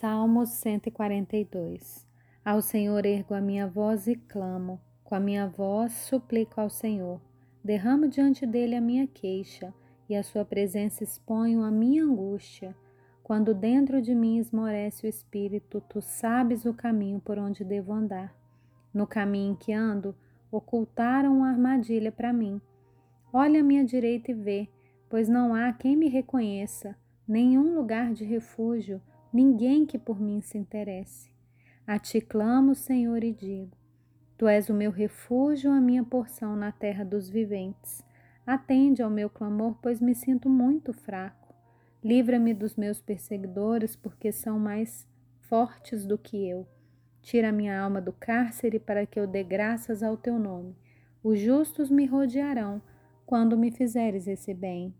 Salmos 142 Ao Senhor ergo a minha voz e clamo, com a minha voz suplico ao Senhor. Derramo diante dele a minha queixa, e a sua presença exponho a minha angústia. Quando dentro de mim esmorece o espírito, tu sabes o caminho por onde devo andar. No caminho em que ando, ocultaram uma armadilha para mim. Olha à minha direita e vê, pois não há quem me reconheça, nenhum lugar de refúgio ninguém que por mim se interesse. A ti clamo, Senhor, e digo: Tu és o meu refúgio, a minha porção na terra dos viventes. Atende ao meu clamor, pois me sinto muito fraco. Livra-me dos meus perseguidores, porque são mais fortes do que eu. Tira minha alma do cárcere para que eu dê graças ao teu nome. Os justos me rodearão quando me fizeres esse bem.